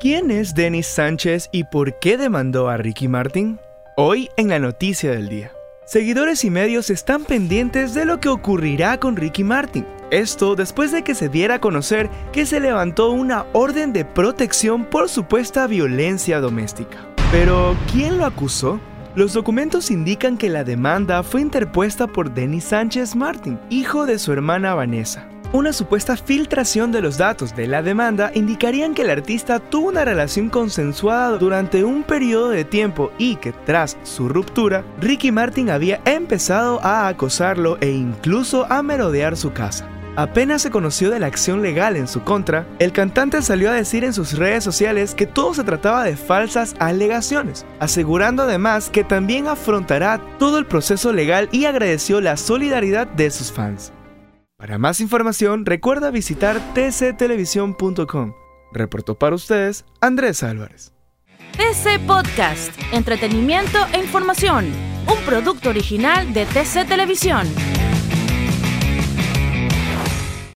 ¿Quién es Denis Sánchez y por qué demandó a Ricky Martin? Hoy en la noticia del día. Seguidores y medios están pendientes de lo que ocurrirá con Ricky Martin. Esto después de que se diera a conocer que se levantó una orden de protección por supuesta violencia doméstica. Pero, ¿quién lo acusó? Los documentos indican que la demanda fue interpuesta por Denis Sánchez Martin, hijo de su hermana Vanessa. Una supuesta filtración de los datos de la demanda indicarían que el artista tuvo una relación consensuada durante un periodo de tiempo y que tras su ruptura, Ricky Martin había empezado a acosarlo e incluso a merodear su casa. Apenas se conoció de la acción legal en su contra, el cantante salió a decir en sus redes sociales que todo se trataba de falsas alegaciones, asegurando además que también afrontará todo el proceso legal y agradeció la solidaridad de sus fans. Para más información, recuerda visitar tctelevisión.com. Reportó para ustedes Andrés Álvarez. TC Podcast, entretenimiento e información, un producto original de TC Televisión.